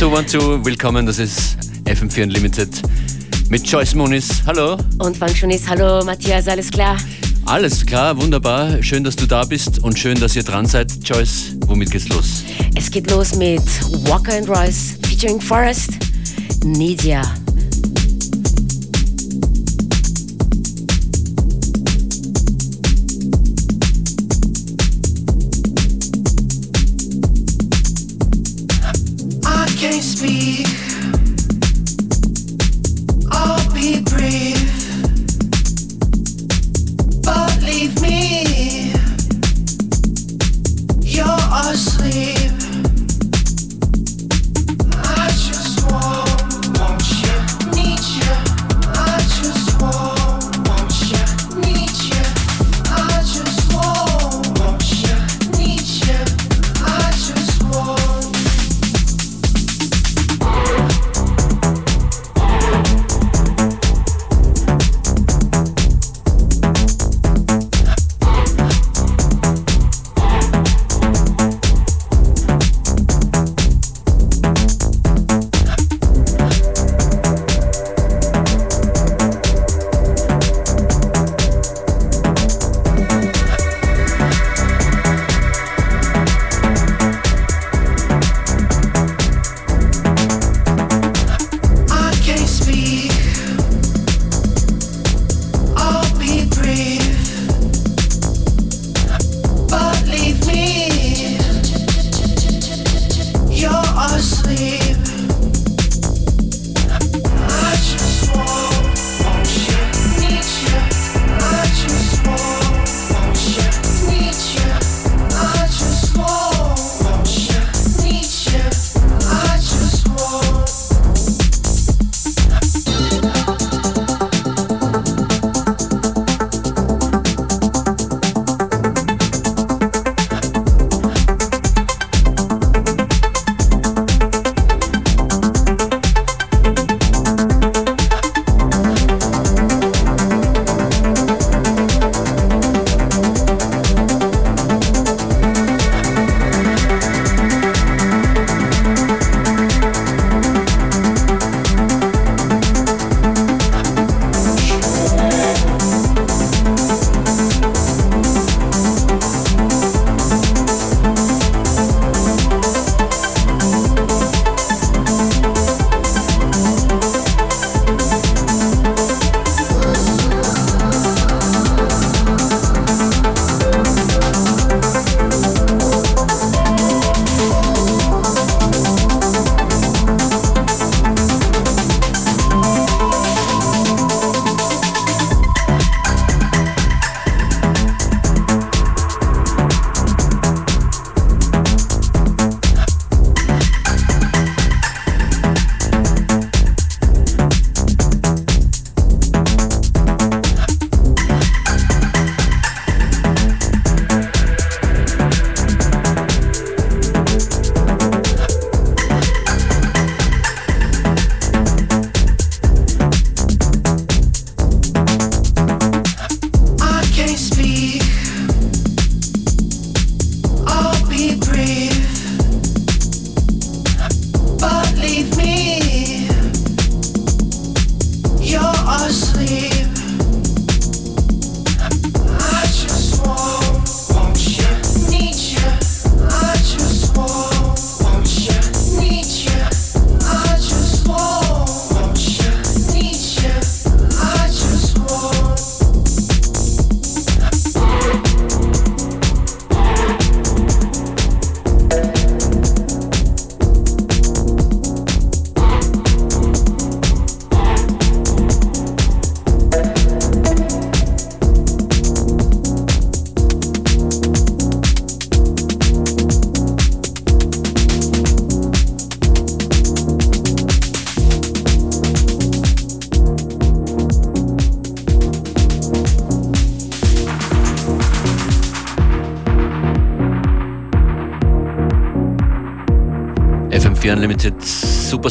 2, 1, 2, willkommen, das ist FM4 Unlimited mit Joyce Muniz. Hallo. Und Functionist, hallo Matthias, alles klar? Alles klar, wunderbar. Schön, dass du da bist und schön, dass ihr dran seid. Joyce, womit geht's los? Es geht los mit Walker and Royce featuring Forest, Nidia.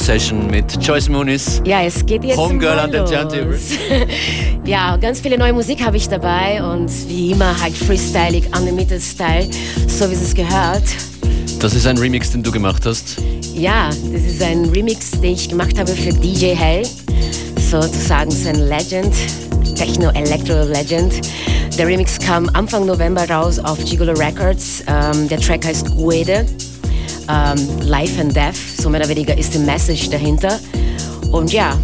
Session mit Joyce Muniz. Ja, es geht jetzt Homegirl an den Turntables. ja, ganz viele neue Musik habe ich dabei und wie immer halt Freestyling, Unlimited Style, so wie es gehört. Das ist ein Remix, den du gemacht hast? Ja, das ist ein Remix, den ich gemacht habe für DJ Hell. Sozusagen sein Legend, Techno-Electro-Legend. Der Remix kam Anfang November raus auf Gigolo Records. Ähm, der Track heißt Guede. Ähm, Life and Death, so mehr oder weniger ist die Message dahinter. Und ja,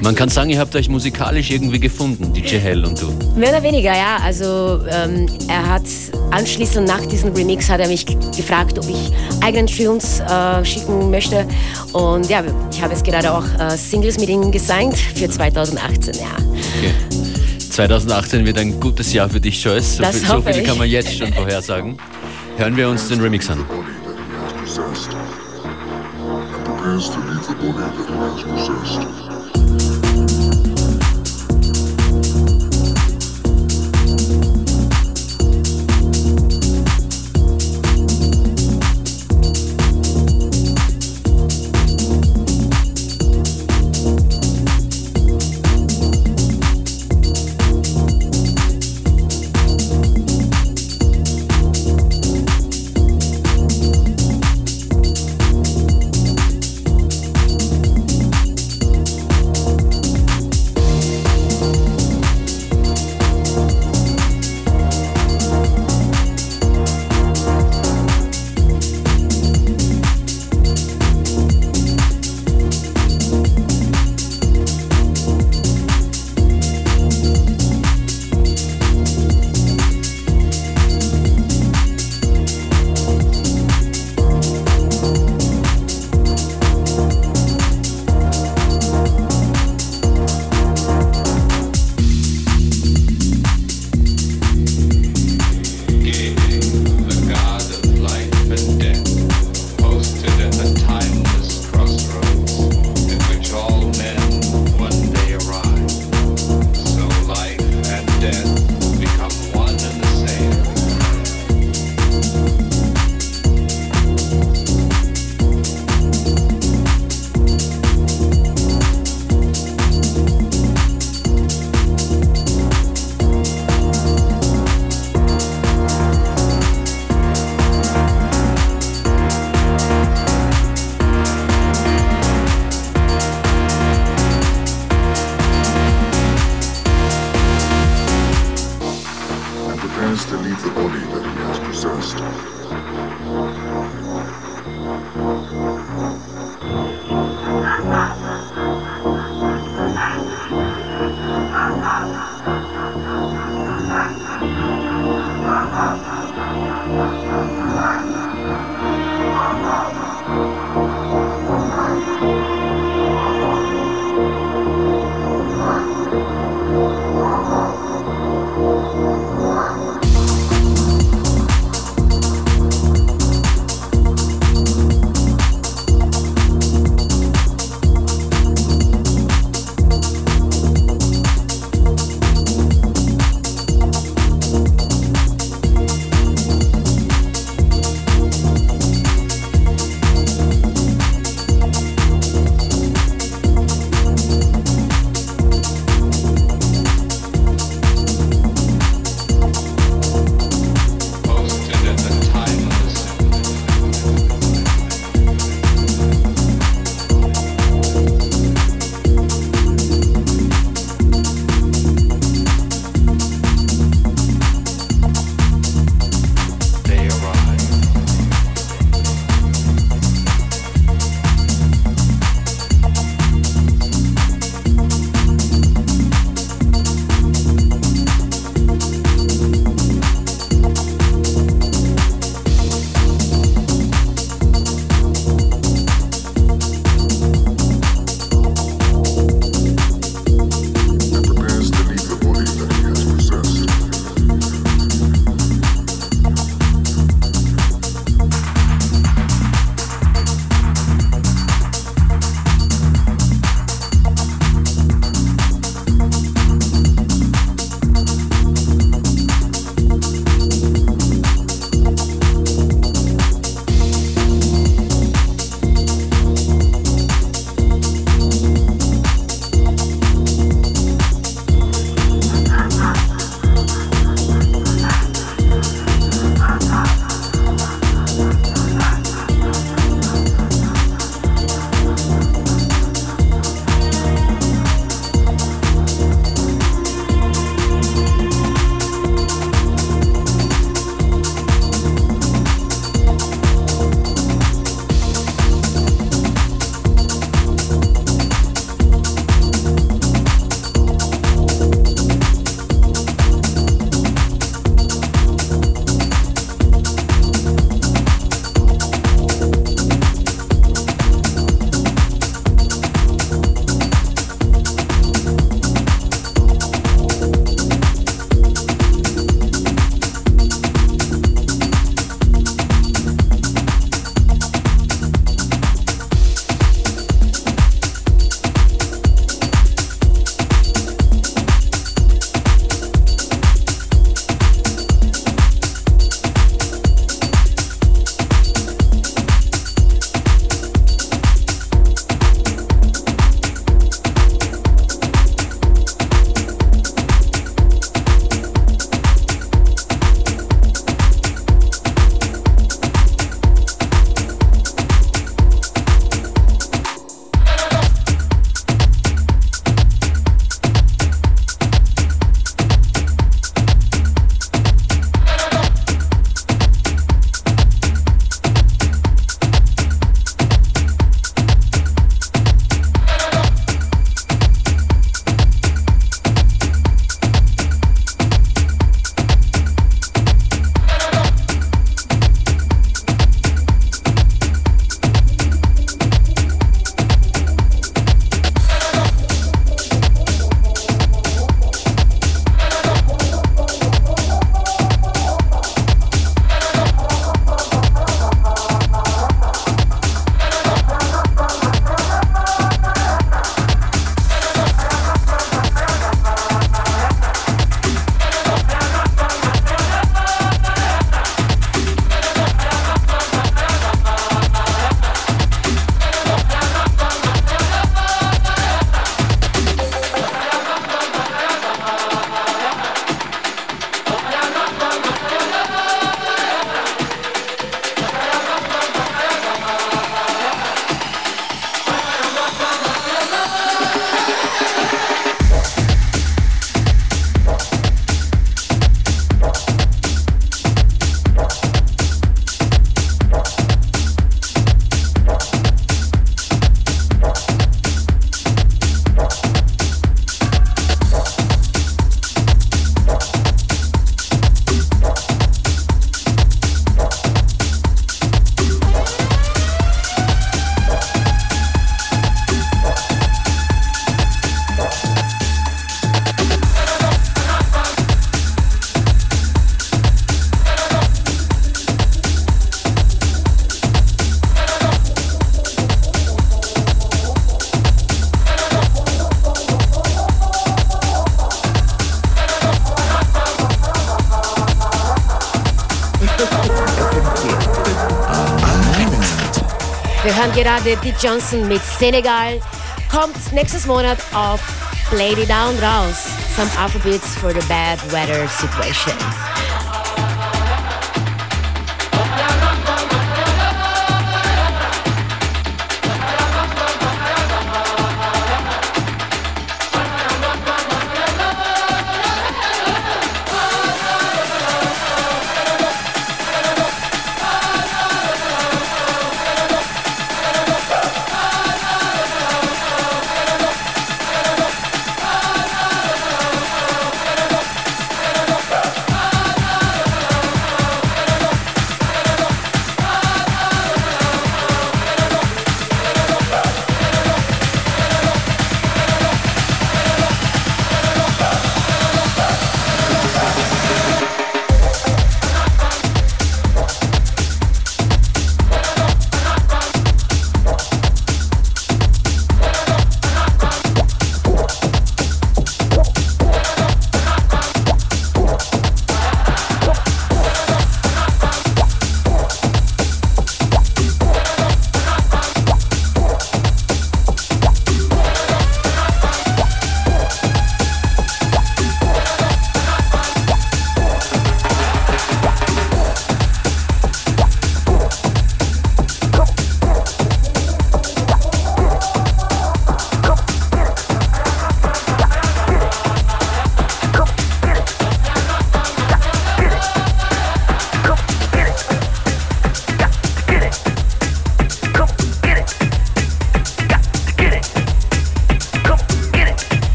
man kann sagen, ihr habt euch musikalisch irgendwie gefunden, DJ Hell und du. Mehr oder weniger, ja. Also ähm, er hat anschließend nach diesem Remix hat er mich gefragt, ob ich eigenen Tunes äh, schicken möchte. Und ja, ich habe jetzt gerade auch äh, Singles mit ihm gesigned für 2018, ja. Okay. 2018 wird ein gutes Jahr für dich, Joyce. So, viel, so viel kann man jetzt schon vorhersagen. Hören wir uns den Remix an. Prepares to leave the body that he has possessed. Hören gerade Dick Johnson mit Senegal. Kommt nächstes Monat auf It Down raus. Some Alphabets for the Bad Weather Situation.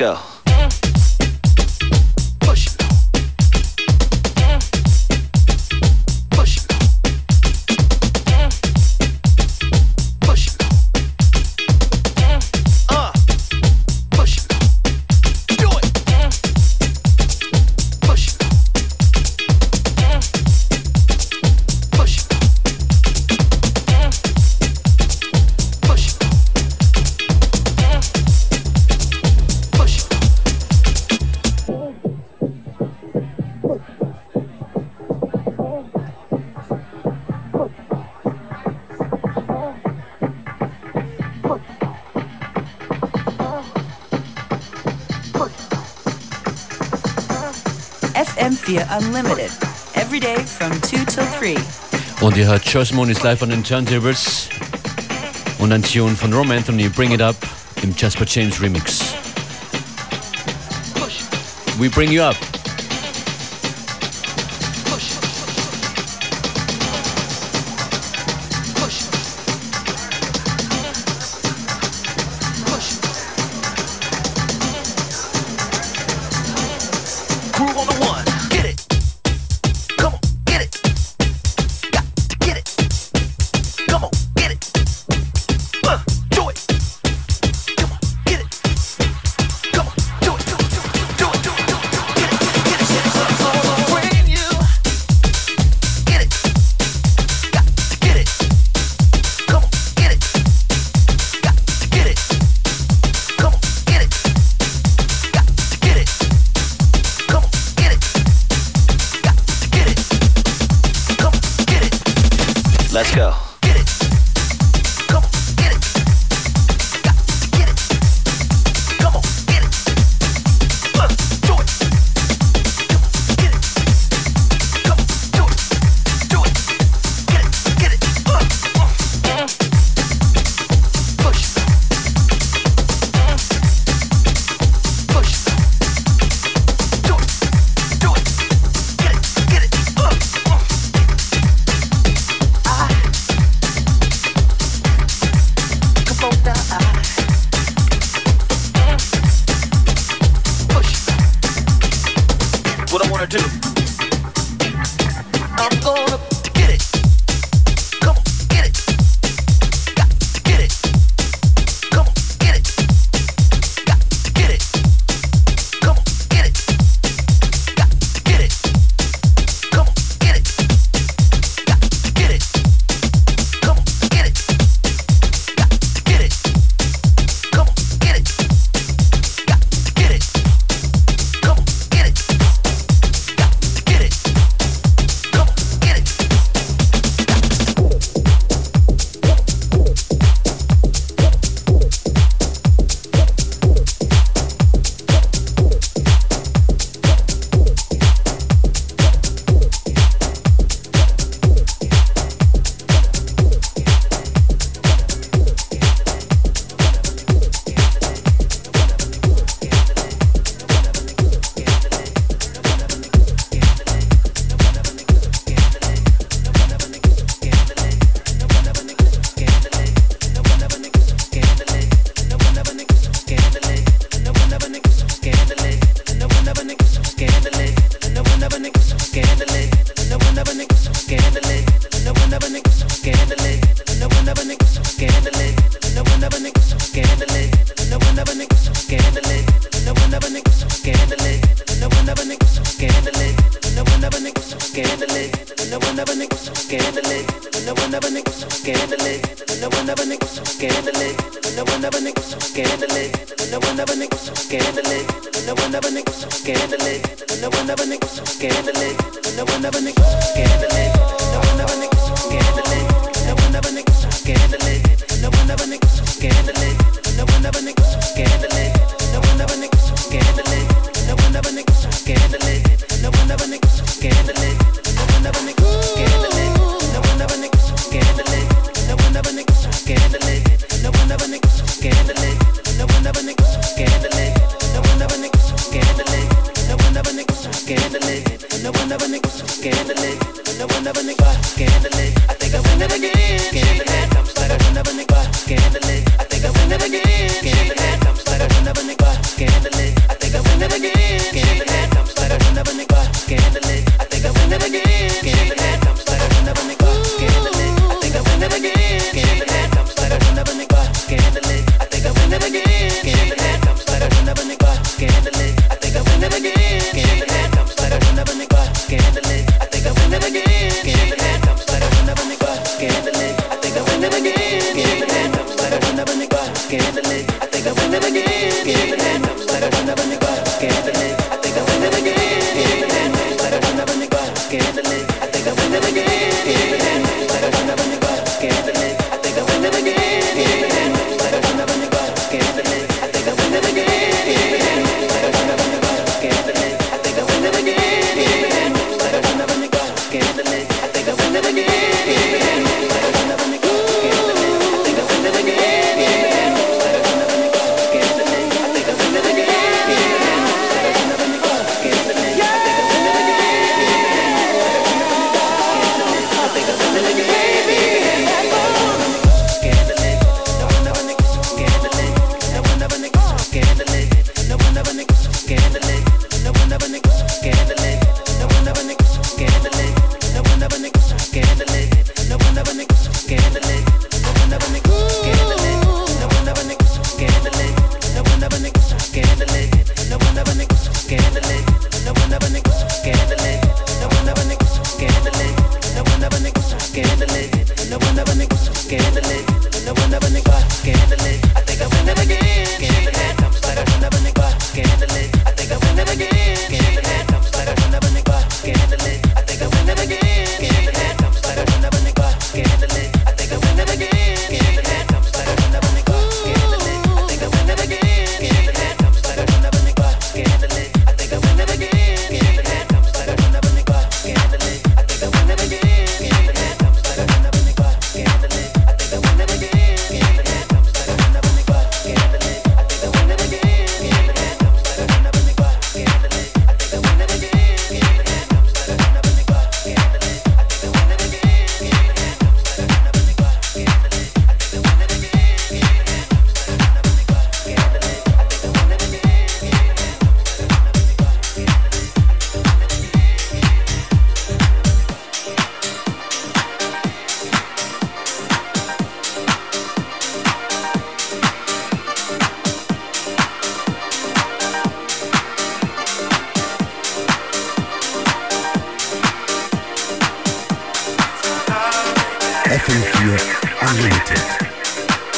Go. Ihr hört Joyce Moniz live on den Turntables und ein Tune von Rom Anthony, Bring It Up im Jasper James Remix. We bring you up.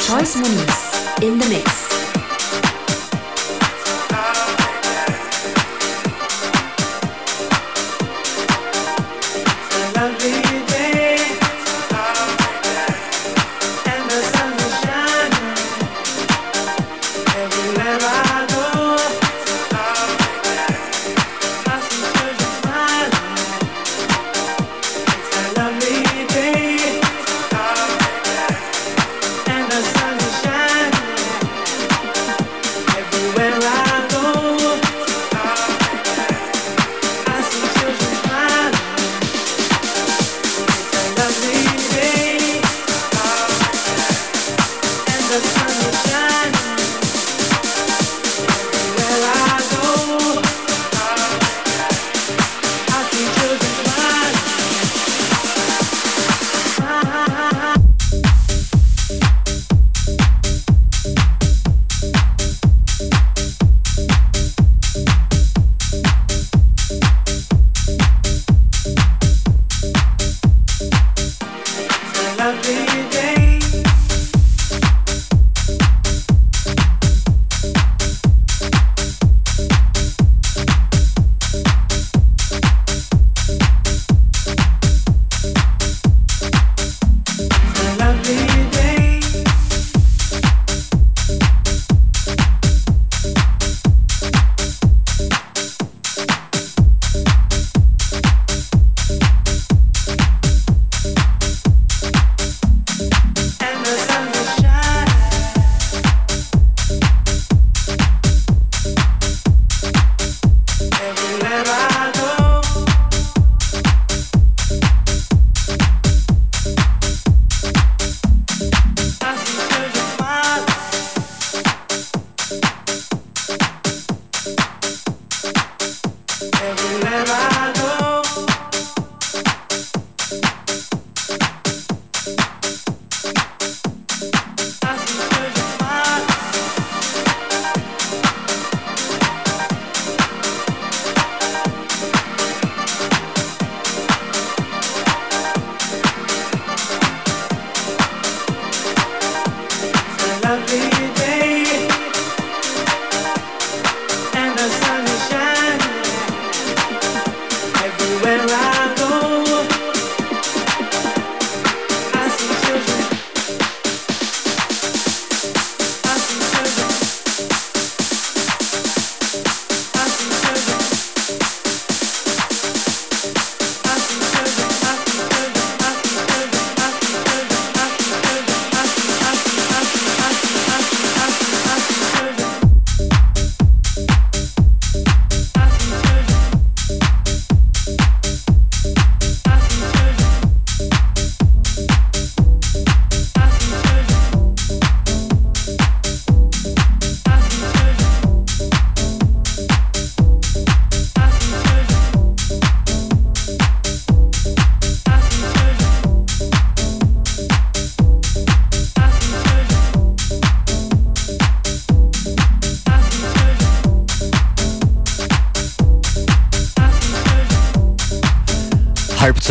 Choice Moniz in the mix.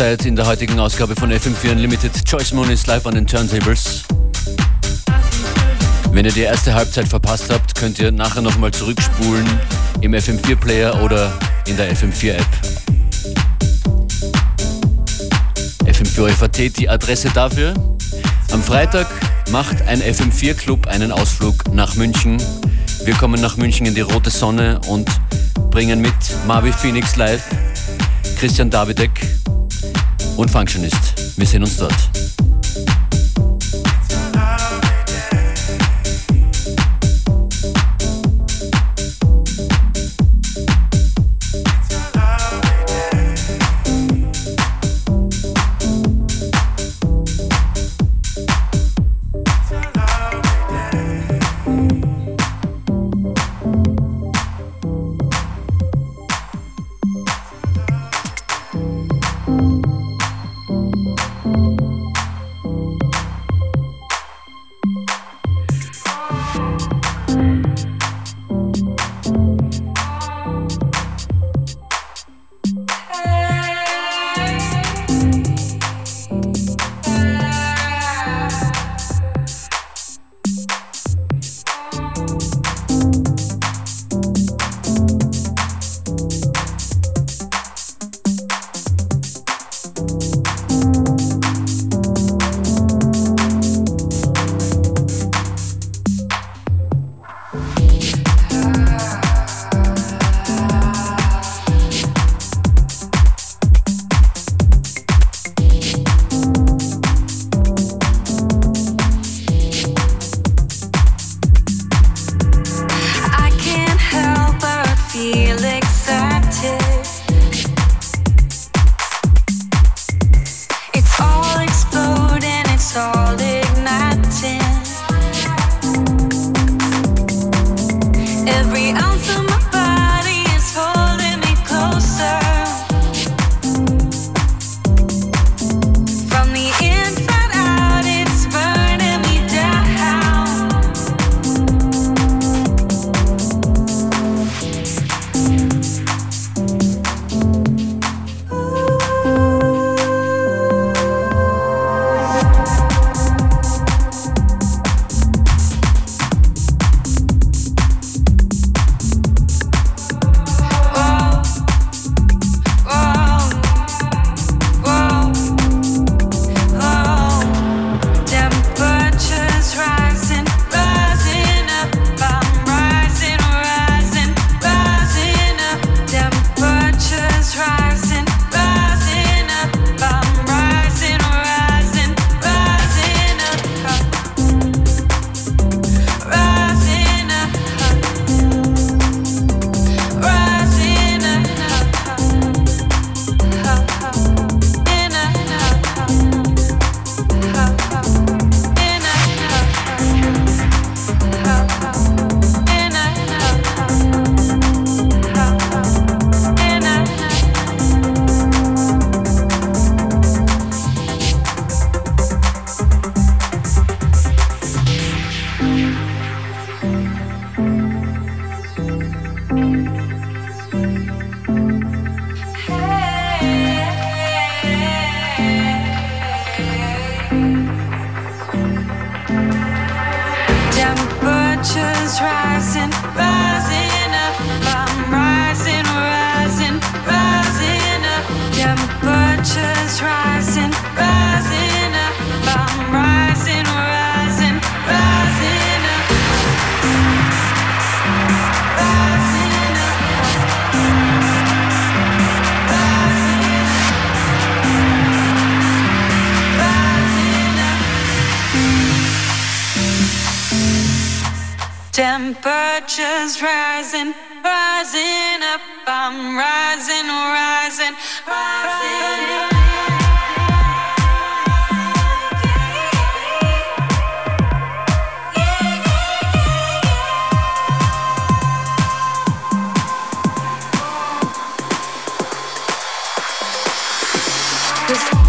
Halbzeit in der heutigen Ausgabe von FM4 Unlimited. Choice Moon ist live an den Turntables. Wenn ihr die erste Halbzeit verpasst habt, könnt ihr nachher nochmal zurückspulen im FM4 Player oder in der FM4 App. FM4 FAT die Adresse dafür. Am Freitag macht ein FM4 Club einen Ausflug nach München. Wir kommen nach München in die rote Sonne und bringen mit Marvi Phoenix live, Christian Davidek, und Functionist. Wir sehen uns dort. Just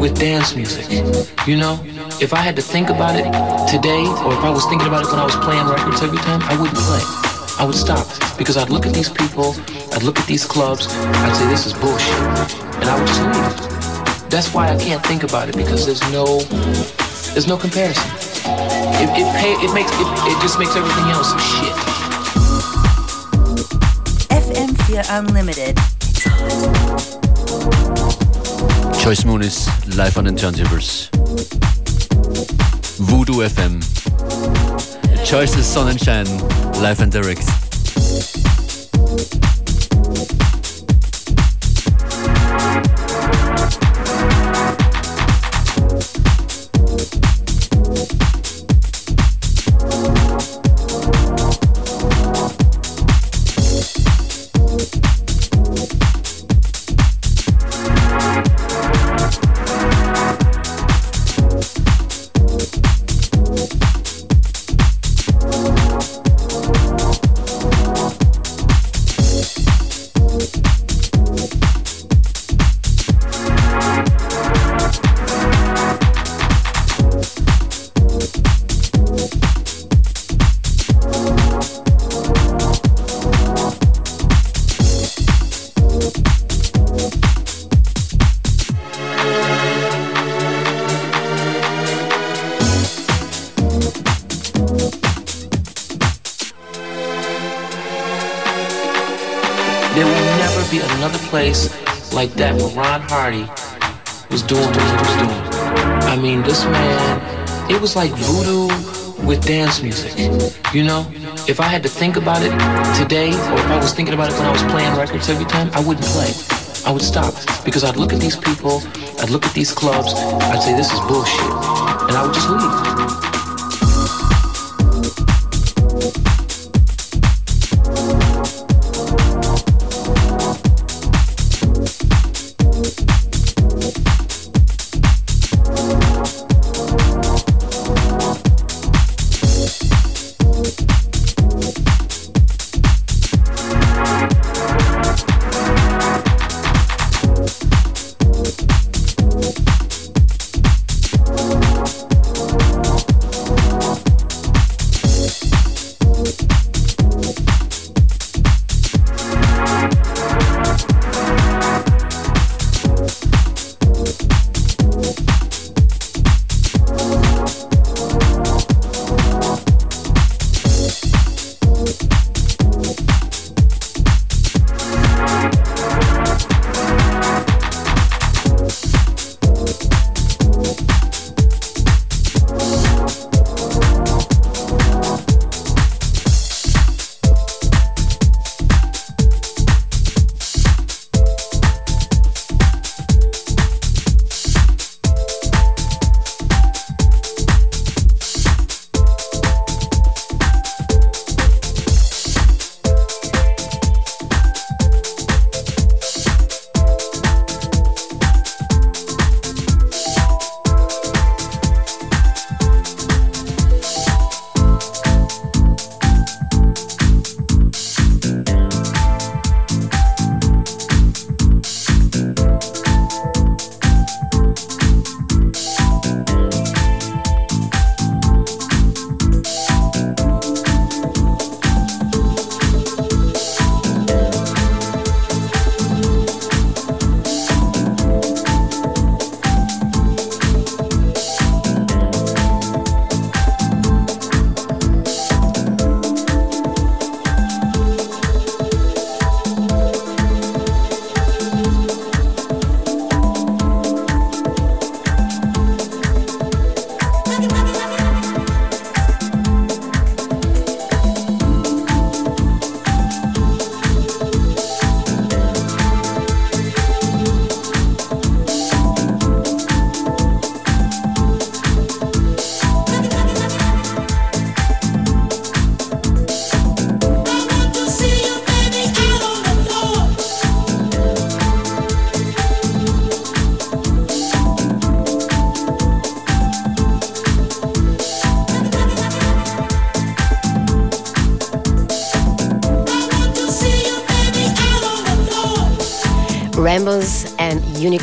with dance music. You know, if I had to think about it today, or if I was thinking about it when I was playing records every time, I wouldn't play. I would stop because I'd look at these people, I'd look at these clubs, I'd say this is bullshit, and I would just leave. That's why I can't think about it because there's no, there's no comparison. It, it, pay, it makes it, it just makes everything else shit. FM Fear Unlimited. Joyce Moon is live on den Turntables. Voodoo FM. Joyce's Sonnenschein, live and direct. Like that where Ron Hardy was doing what he was doing. I mean, this man, it was like voodoo with dance music. You know, if I had to think about it today, or if I was thinking about it when I was playing records every time, I wouldn't play. I would stop because I'd look at these people, I'd look at these clubs, I'd say this is bullshit, and I would just leave.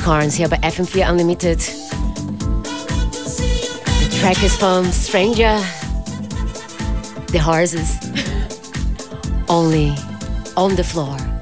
Unicorns hier bei FM4 Unlimited. The track is from Stranger, The Horses, Only on the Floor.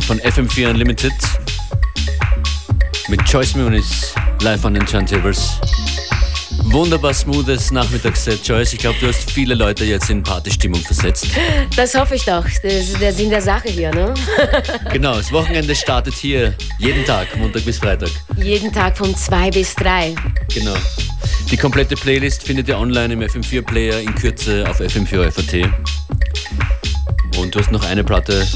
Finale von FM4 Unlimited mit Joyce Muniz live an den Turntables. Wunderbar smoothes Nachmittagsset, Joyce. Ich glaube, du hast viele Leute jetzt in Partystimmung versetzt. Das hoffe ich doch. Das ist der Sinn der Sache hier, ne? Genau, das Wochenende startet hier jeden Tag, Montag bis Freitag. Jeden Tag von zwei bis drei. Genau. Die komplette Playlist findet ihr online im FM4-Player in Kürze auf FM4 Und du hast noch eine Platte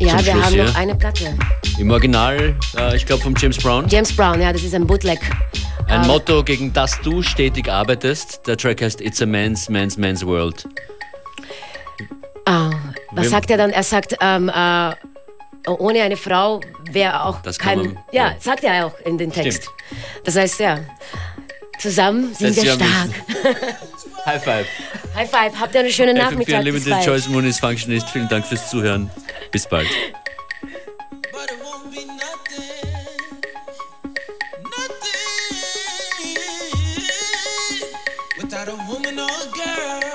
Ja, wir Schluss haben hier. noch eine Platte. Im Original, äh, ich glaube, vom James Brown. James Brown, ja, das ist ein Bootleg. Ein Ähm, Motto, gegen das du stetig arbeitest. Der Track heißt It's a Man's, Man's, Man's World. Ah, was Wir- sagt er dann? Er sagt, ähm, äh, ohne eine Frau wäre auch Das kein. man- ja, ja. sagt er auch in den Text. Das heißt, ja, zusammen sind Setz wir dich am stark. High Five. High five, habt ihr einen schönen FM4 Nachmittag. Bis Unlimited, bald. Joyce Muniz, Functionist. Vielen Dank fürs Zuhören. Bis bald. Without a woman or a girl.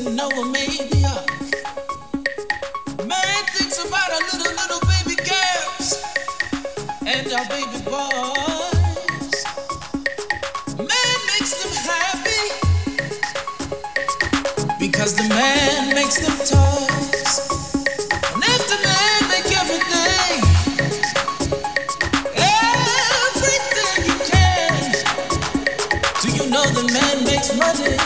Made the ark. Man thinks about our little, little baby girls and our baby boys. Man makes them happy because the man makes them toys. And if the man everything, everything can, do you know the man makes money